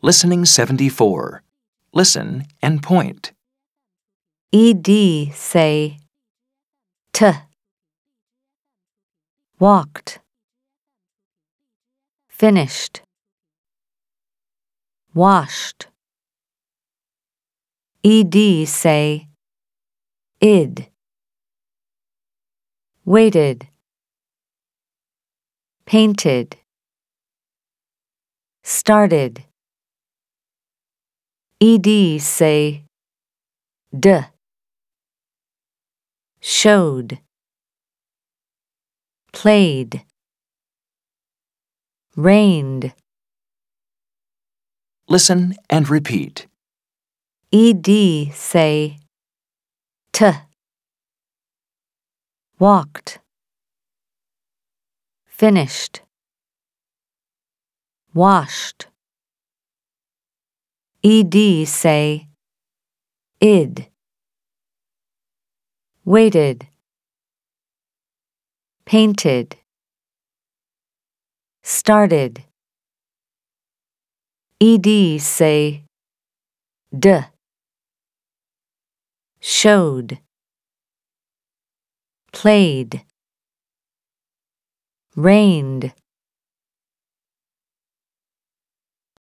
Listening 74. Listen and point. ed say t. Walked. Finished. Washed. Ed say id. Waited. Painted. Started ed say d. Showed. Played. Rained. Listen and repeat. ed say t. Walked. Finished. Washed ed say id waited painted started. Ed say d showed played rained